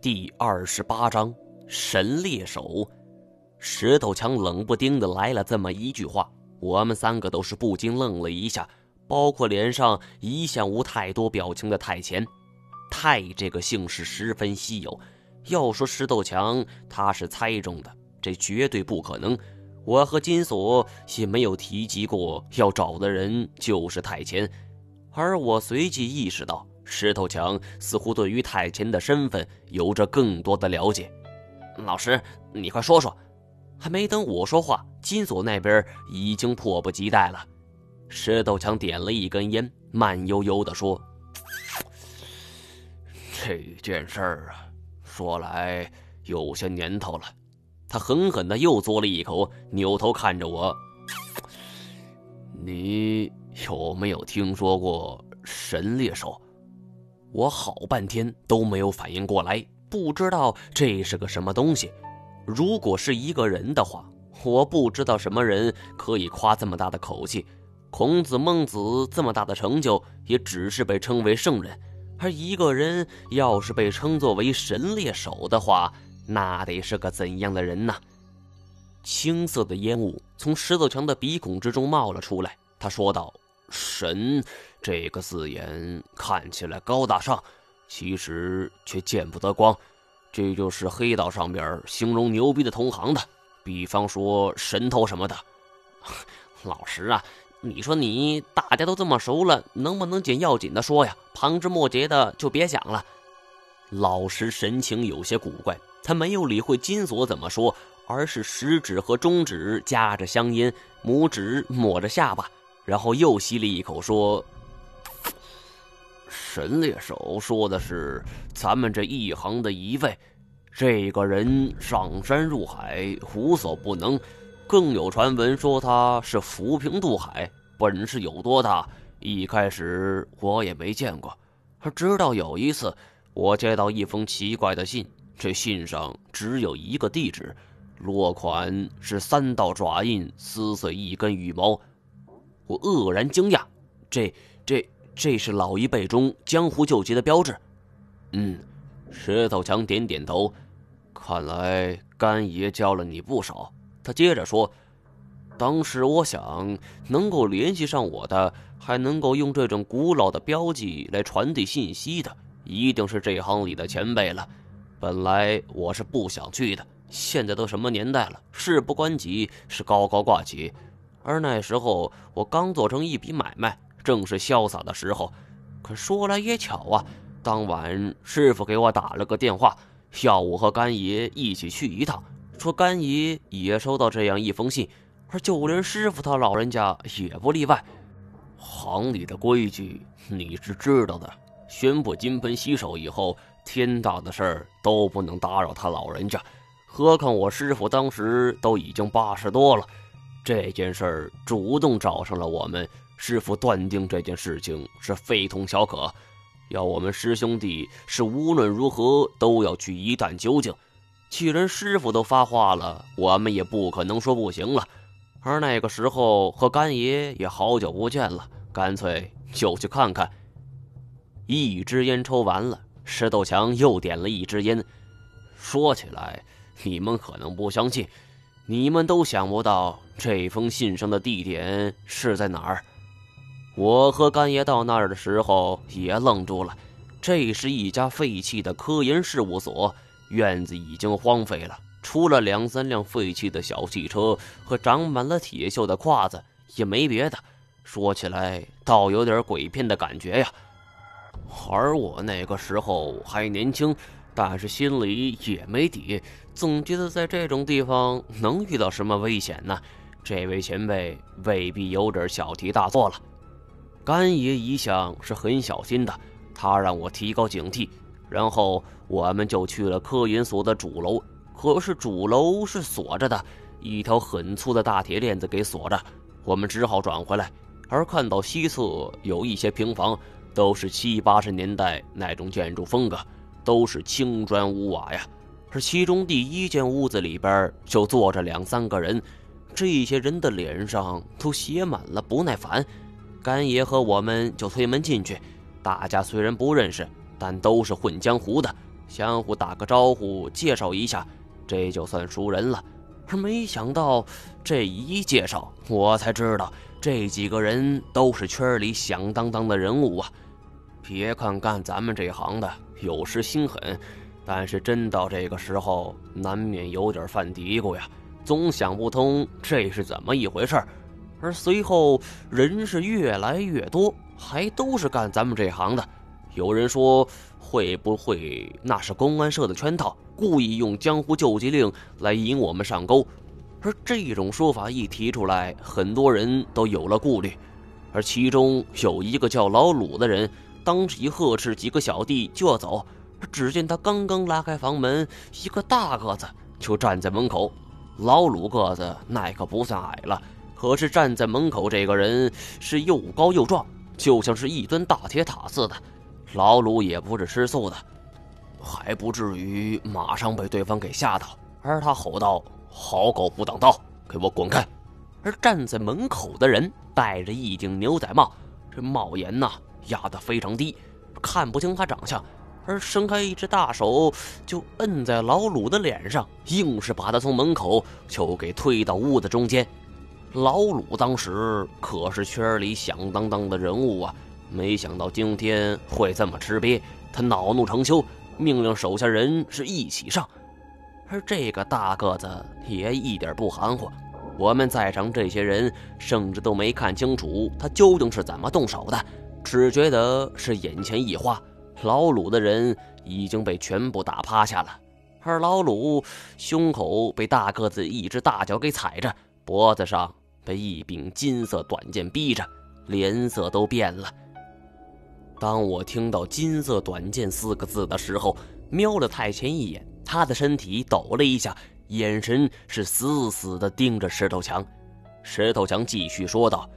第二十八章神猎手。石头强冷不丁的来了这么一句话，我们三个都是不禁愣了一下，包括脸上一向无太多表情的太前。太这个姓氏十分稀有，要说石头强他是猜中的，这绝对不可能。我和金锁也没有提及过要找的人就是太前，而我随即意识到，石头强似乎对于太前的身份有着更多的了解。老师，你快说说！还没等我说话，金锁那边已经迫不及待了。石头强点了一根烟，慢悠悠地说。这件事儿啊，说来有些年头了。他狠狠的又嘬了一口，扭头看着我：“你有没有听说过神猎手？”我好半天都没有反应过来，不知道这是个什么东西。如果是一个人的话，我不知道什么人可以夸这么大的口气。孔子、孟子这么大的成就，也只是被称为圣人。而一个人要是被称作为神猎手的话，那得是个怎样的人呢？青色的烟雾从石头强的鼻孔之中冒了出来。他说道：“神这个字眼看起来高大上，其实却见不得光。这就是黑道上边形容牛逼的同行的，比方说神偷什么的。老实啊。”你说你大家都这么熟了，能不能捡要紧的说呀？旁枝末节的就别想了。老石神情有些古怪，他没有理会金锁怎么说，而是食指和中指夹着香烟，拇指抹着下巴，然后又吸了一口，说：“神猎手说的是咱们这一行的一位，这个人上山入海无所不能。”更有传闻说他是浮萍渡海，本事有多大？一开始我也没见过，直到有一次，我接到一封奇怪的信，这信上只有一个地址，落款是三道爪印撕碎一根羽毛。我愕然惊讶，这、这、这是老一辈中江湖救急的标志。嗯，石头强点点头，看来干爷教了你不少。他接着说：“当时我想，能够联系上我的，还能够用这种古老的标记来传递信息的，一定是这行里的前辈了。本来我是不想去的，现在都什么年代了，事不关己是高高挂起。而那时候我刚做成一笔买卖，正是潇洒的时候。可说来也巧啊，当晚师傅给我打了个电话，要我和干爷一起去一趟。”说干爷也收到这样一封信，而就连师傅他老人家也不例外。行里的规矩你是知道的，宣布金盆洗手以后，天大的事儿都不能打扰他老人家。何况我师傅当时都已经八十多了，这件事儿主动找上了我们师傅，断定这件事情是非同小可，要我们师兄弟是无论如何都要去一探究竟。既然师傅都发话了，我们也不可能说不行了。而那个时候和干爷也好久不见了，干脆就去看看。一支烟抽完了，石头强又点了一支烟。说起来，你们可能不相信，你们都想不到这封信上的地点是在哪儿。我和干爷到那儿的时候也愣住了，这是一家废弃的科研事务所。院子已经荒废了，除了两三辆废弃的小汽车和长满了铁锈的胯子，也没别的。说起来，倒有点鬼片的感觉呀。而我那个时候还年轻，但是心里也没底，总觉得在这种地方能遇到什么危险呢？这位前辈未必有点小题大做了。干爷一向是很小心的，他让我提高警惕。然后我们就去了科研所的主楼，可是主楼是锁着的，一条很粗的大铁链子给锁着。我们只好转回来，而看到西侧有一些平房，都是七八十年代那种建筑风格，都是青砖屋瓦呀。而其中第一间屋子里边就坐着两三个人，这些人的脸上都写满了不耐烦。干爷和我们就推门进去，大家虽然不认识。但都是混江湖的，相互打个招呼，介绍一下，这就算熟人了。而没想到这一介绍，我才知道这几个人都是圈里响当当的人物啊！别看干咱们这行的有时心狠，但是真到这个时候，难免有点犯嘀咕呀，总想不通这是怎么一回事而随后人是越来越多，还都是干咱们这行的。有人说，会不会那是公安社的圈套？故意用江湖救急令来引我们上钩，而这种说法一提出来，很多人都有了顾虑。而其中有一个叫老鲁的人，当即呵斥几个小弟就要走。只见他刚刚拉开房门，一个大个子就站在门口。老鲁个子那可不算矮了，可是站在门口这个人是又高又壮，就像是一尊大铁塔似的。老鲁也不是吃素的。还不至于马上被对方给吓到，而他吼道：“好狗不挡道，给我滚开！”而站在门口的人戴着一顶牛仔帽，这帽檐呐压得非常低，看不清他长相，而伸开一只大手就摁在老鲁的脸上，硬是把他从门口就给推到屋子中间。老鲁当时可是圈里响当当的人物啊，没想到今天会这么吃瘪，他恼怒成羞。命令手下人是一起上，而这个大个子也一点不含糊。我们在场这些人甚至都没看清楚他究竟是怎么动手的，只觉得是眼前一花，老鲁的人已经被全部打趴下了，而老鲁胸口被大个子一只大脚给踩着，脖子上被一柄金色短剑逼着，脸色都变了。当我听到“金色短剑”四个字的时候，瞄了太前一眼，他的身体抖了一下，眼神是死死地盯着石头墙。石头墙继续说道：“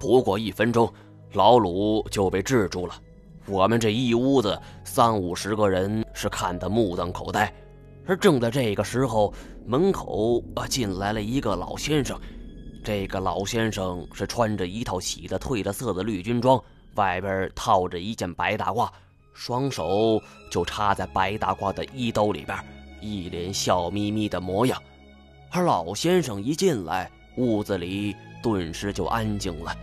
不过一分钟，老鲁就被制住了。我们这一屋子三五十个人是看得目瞪口呆。而正在这个时候，门口啊进来了一个老先生。这个老先生是穿着一套洗的褪了色的绿军装。”外边套着一件白大褂，双手就插在白大褂的衣兜里边，一脸笑眯眯的模样。而老先生一进来，屋子里顿时就安静了，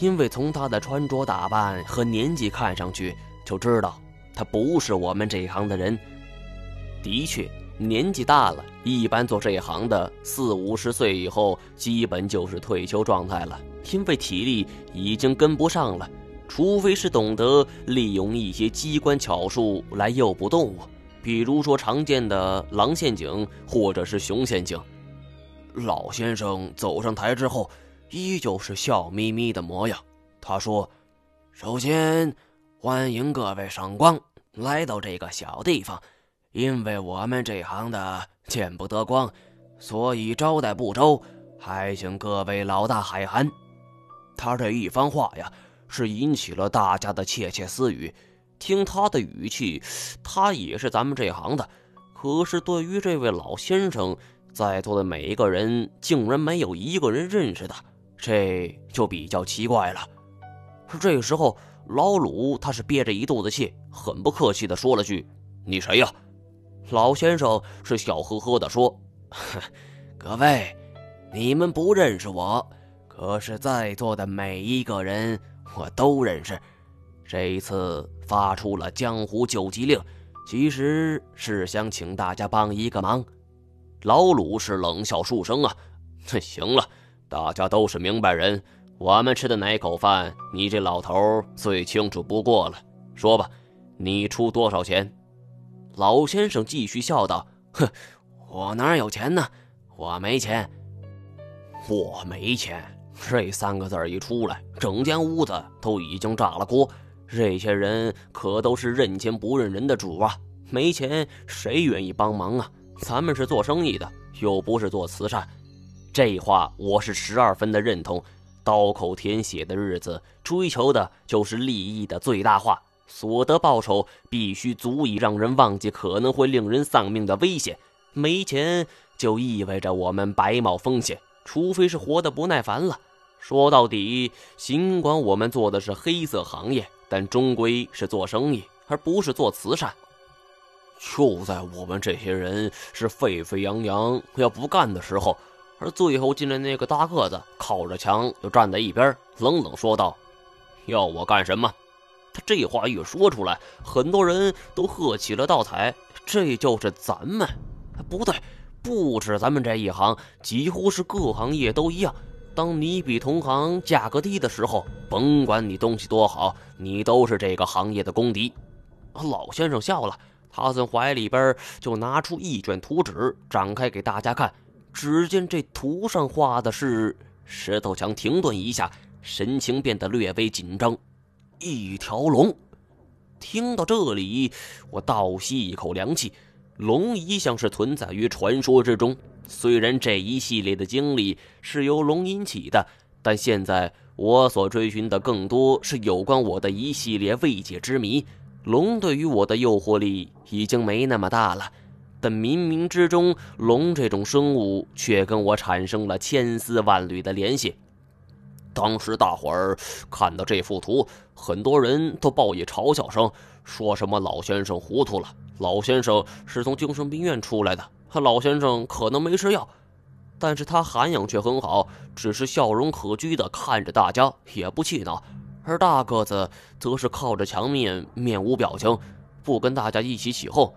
因为从他的穿着打扮和年纪看上去，就知道他不是我们这行的人。的确，年纪大了，一般做这行的四五十岁以后，基本就是退休状态了，因为体力已经跟不上了。除非是懂得利用一些机关巧术来诱捕动物，比如说常见的狼陷阱或者是熊陷阱。老先生走上台之后，依旧是笑眯眯的模样。他说：“首先，欢迎各位赏光来到这个小地方，因为我们这行的见不得光，所以招待不周，还请各位老大海涵。”他这一番话呀。是引起了大家的窃窃私语。听他的语气，他也是咱们这行的。可是对于这位老先生，在座的每一个人竟然没有一个人认识的，这就比较奇怪了。这时候，老鲁他是憋着一肚子气，很不客气的说了句：“你谁呀？”老先生是笑呵呵的说：“各位，你们不认识我，可是在座的每一个人。”我都认识，这一次发出了江湖救急令，其实是想请大家帮一个忙。老鲁是冷笑数声啊，行了，大家都是明白人，我们吃的哪口饭，你这老头最清楚不过了。说吧，你出多少钱？老先生继续笑道：“哼，我哪有钱呢？我没钱，我没钱。”这三个字一出来，整间屋子都已经炸了锅。这些人可都是认钱不认人的主啊！没钱谁愿意帮忙啊？咱们是做生意的，又不是做慈善。这话我是十二分的认同。刀口舔血的日子，追求的就是利益的最大化，所得报酬必须足以让人忘记可能会令人丧命的危险。没钱就意味着我们白冒风险。除非是活得不耐烦了。说到底，尽管我们做的是黑色行业，但终归是做生意，而不是做慈善。就在我们这些人是沸沸扬扬要不干的时候，而最后进来那个大个子靠着墙就站在一边，冷冷说道：“要我干什么？”他这话一说出来，很多人都喝起了倒彩。这就是咱们，不对，不止咱们这一行，几乎是各行业都一样。当你比同行价格低的时候，甭管你东西多好，你都是这个行业的公敌。老先生笑了，他从怀里边就拿出一卷图纸，展开给大家看。只见这图上画的是石头强停顿一下，神情变得略微紧张。一条龙。听到这里，我倒吸一口凉气。龙一向是存在于传说之中，虽然这一系列的经历是由龙引起的，但现在我所追寻的更多是有关我的一系列未解之谜。龙对于我的诱惑力已经没那么大了，但冥冥之中，龙这种生物却跟我产生了千丝万缕的联系。当时大伙儿看到这幅图，很多人都报以嘲笑声，说什么老先生糊涂了，老先生是从精神病院出来的，老先生可能没吃药，但是他涵养却很好，只是笑容可掬的看着大家，也不气恼。而大个子则是靠着墙面，面无表情，不跟大家一起起哄。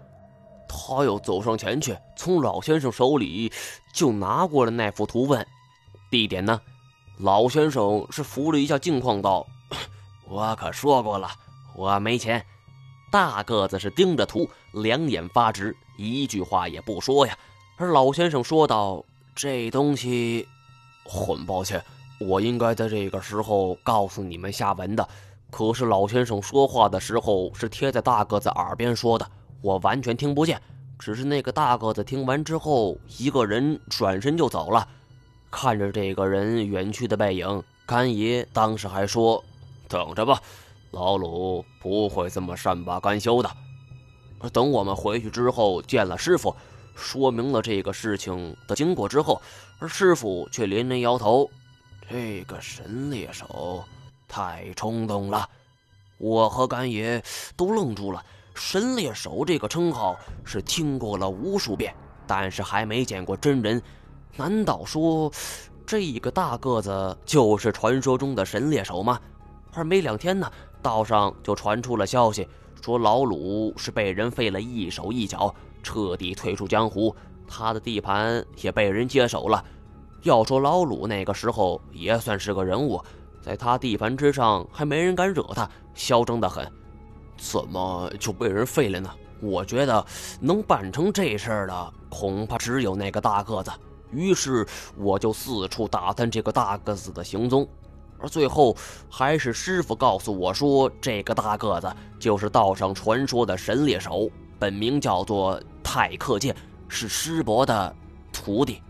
他又走上前去，从老先生手里就拿过了那幅图，问：“地点呢？”老先生是扶了一下镜框，道：“我可说过了，我没钱。”大个子是盯着图，两眼发直，一句话也不说呀。而老先生说道：“这东西，很抱歉，我应该在这个时候告诉你们下文的。可是老先生说话的时候是贴在大个子耳边说的，我完全听不见。只是那个大个子听完之后，一个人转身就走了。”看着这个人远去的背影，干爷当时还说：“等着吧，老鲁不会这么善罢甘休的。”等我们回去之后见了师傅，说明了这个事情的经过之后，而师傅却连连摇头：“这个神猎手太冲动了。”我和干爷都愣住了。神猎手这个称号是听过了无数遍，但是还没见过真人。难道说，这个大个子就是传说中的神猎手吗？而没两天呢，道上就传出了消息，说老鲁是被人废了一手一脚，彻底退出江湖，他的地盘也被人接手了。要说老鲁那个时候也算是个人物，在他地盘之上还没人敢惹他，嚣张的很。怎么就被人废了呢？我觉得能办成这事儿的，恐怕只有那个大个子。于是我就四处打探这个大个子的行踪，而最后还是师傅告诉我说，这个大个子就是道上传说的神猎手，本名叫做太克剑，是师伯的徒弟。